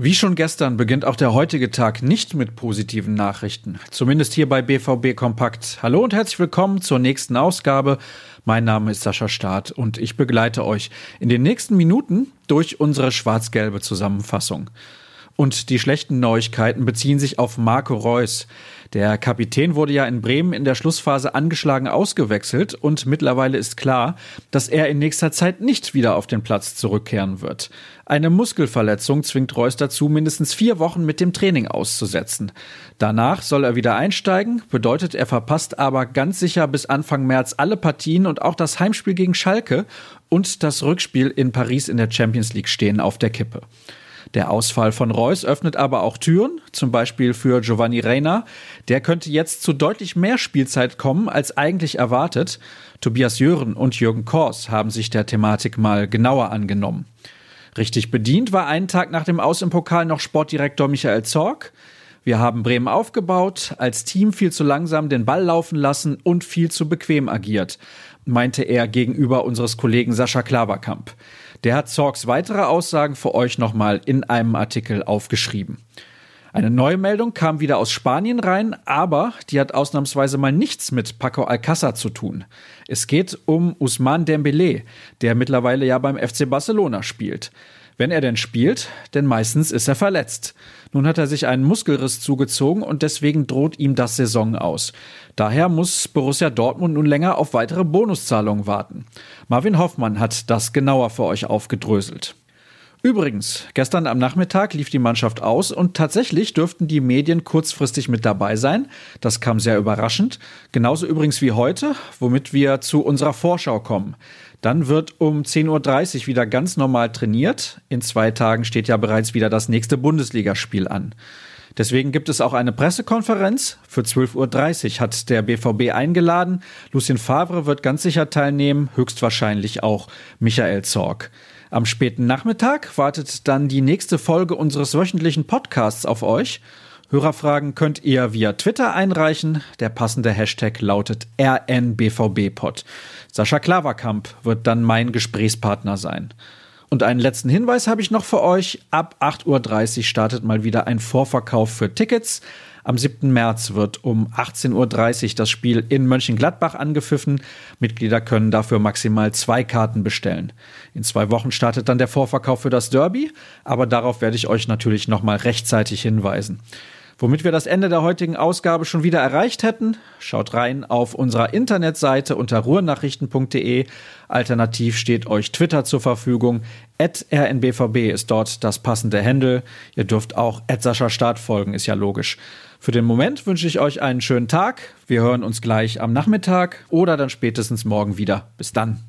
Wie schon gestern beginnt auch der heutige Tag nicht mit positiven Nachrichten. Zumindest hier bei BVB Kompakt. Hallo und herzlich willkommen zur nächsten Ausgabe. Mein Name ist Sascha Staat und ich begleite euch in den nächsten Minuten durch unsere schwarz-gelbe Zusammenfassung. Und die schlechten Neuigkeiten beziehen sich auf Marco Reus. Der Kapitän wurde ja in Bremen in der Schlussphase angeschlagen ausgewechselt und mittlerweile ist klar, dass er in nächster Zeit nicht wieder auf den Platz zurückkehren wird. Eine Muskelverletzung zwingt Reus dazu, mindestens vier Wochen mit dem Training auszusetzen. Danach soll er wieder einsteigen, bedeutet er verpasst aber ganz sicher bis Anfang März alle Partien und auch das Heimspiel gegen Schalke und das Rückspiel in Paris in der Champions League stehen auf der Kippe. Der Ausfall von Reus öffnet aber auch Türen, zum Beispiel für Giovanni Reina. Der könnte jetzt zu deutlich mehr Spielzeit kommen als eigentlich erwartet. Tobias Jören und Jürgen Kors haben sich der Thematik mal genauer angenommen. Richtig bedient war einen Tag nach dem Aus im Pokal noch Sportdirektor Michael Zorg. Wir haben Bremen aufgebaut, als Team viel zu langsam den Ball laufen lassen und viel zu bequem agiert, meinte er gegenüber unseres Kollegen Sascha Klaverkamp. Der hat Zorgs weitere Aussagen für euch nochmal in einem Artikel aufgeschrieben. Eine neue Meldung kam wieder aus Spanien rein, aber die hat ausnahmsweise mal nichts mit Paco Alcázar zu tun. Es geht um Usman Dembélé, der mittlerweile ja beim FC Barcelona spielt. Wenn er denn spielt, denn meistens ist er verletzt. Nun hat er sich einen Muskelriss zugezogen und deswegen droht ihm das Saison aus. Daher muss Borussia Dortmund nun länger auf weitere Bonuszahlungen warten. Marvin Hoffmann hat das genauer für euch aufgedröselt. Übrigens, gestern am Nachmittag lief die Mannschaft aus und tatsächlich dürften die Medien kurzfristig mit dabei sein. Das kam sehr überraschend. Genauso übrigens wie heute, womit wir zu unserer Vorschau kommen. Dann wird um 10.30 Uhr wieder ganz normal trainiert. In zwei Tagen steht ja bereits wieder das nächste Bundesligaspiel an. Deswegen gibt es auch eine Pressekonferenz. Für 12.30 Uhr hat der BVB eingeladen. Lucien Favre wird ganz sicher teilnehmen, höchstwahrscheinlich auch Michael Zorg. Am späten Nachmittag wartet dann die nächste Folge unseres wöchentlichen Podcasts auf euch. Hörerfragen könnt ihr via Twitter einreichen. Der passende Hashtag lautet RNBVBpod. Sascha Klaverkamp wird dann mein Gesprächspartner sein. Und einen letzten Hinweis habe ich noch für euch. Ab 8.30 Uhr startet mal wieder ein Vorverkauf für Tickets. Am 7. März wird um 18.30 Uhr das Spiel in Mönchengladbach angepfiffen. Mitglieder können dafür maximal zwei Karten bestellen. In zwei Wochen startet dann der Vorverkauf für das Derby, aber darauf werde ich euch natürlich nochmal rechtzeitig hinweisen. Womit wir das Ende der heutigen Ausgabe schon wieder erreicht hätten, schaut rein auf unserer Internetseite unter ruhrnachrichten.de. Alternativ steht euch Twitter zur Verfügung. rnbvb ist dort das passende Handle. Ihr dürft auch Sascha Start folgen, ist ja logisch. Für den Moment wünsche ich euch einen schönen Tag. Wir hören uns gleich am Nachmittag oder dann spätestens morgen wieder. Bis dann.